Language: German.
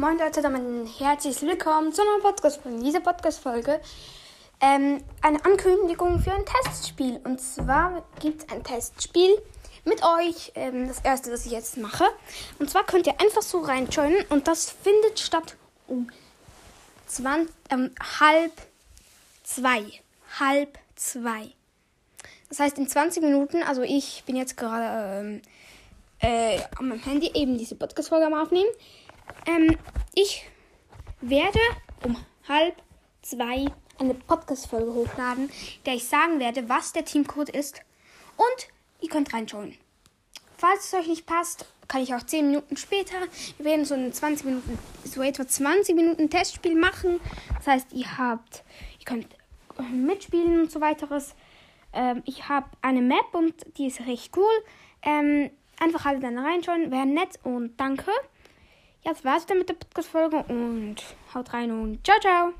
Leute, damit herzlich willkommen zu einer Podcast-Folge. Diese Podcast-Folge ähm, eine Ankündigung für ein Testspiel. Und zwar gibt es ein Testspiel mit euch. Ähm, das erste, das ich jetzt mache. Und zwar könnt ihr einfach so reinjoinen und das findet statt um 20, ähm, halb zwei. Halb zwei. Das heißt in 20 Minuten, also ich bin jetzt gerade ähm, äh, meinem Handy eben diese Podcast-Folge am Aufnehmen. Ähm, ich werde um halb zwei eine Podcast-Folge hochladen, der ich sagen werde, was der Teamcode ist. Und ihr könnt reinschauen. Falls es euch nicht passt, kann ich auch 10 Minuten später. Wir werden so eine 20 Minuten, so etwa 20 Minuten Testspiel machen. Das heißt, ihr habt, ihr könnt mitspielen und so weiteres. Ähm, ich habe eine Map und die ist recht cool. Ähm, einfach alle dann reinschauen, wäre nett und danke. Ja, das war's dann mit der Podcast-Folge und haut rein und ciao, ciao.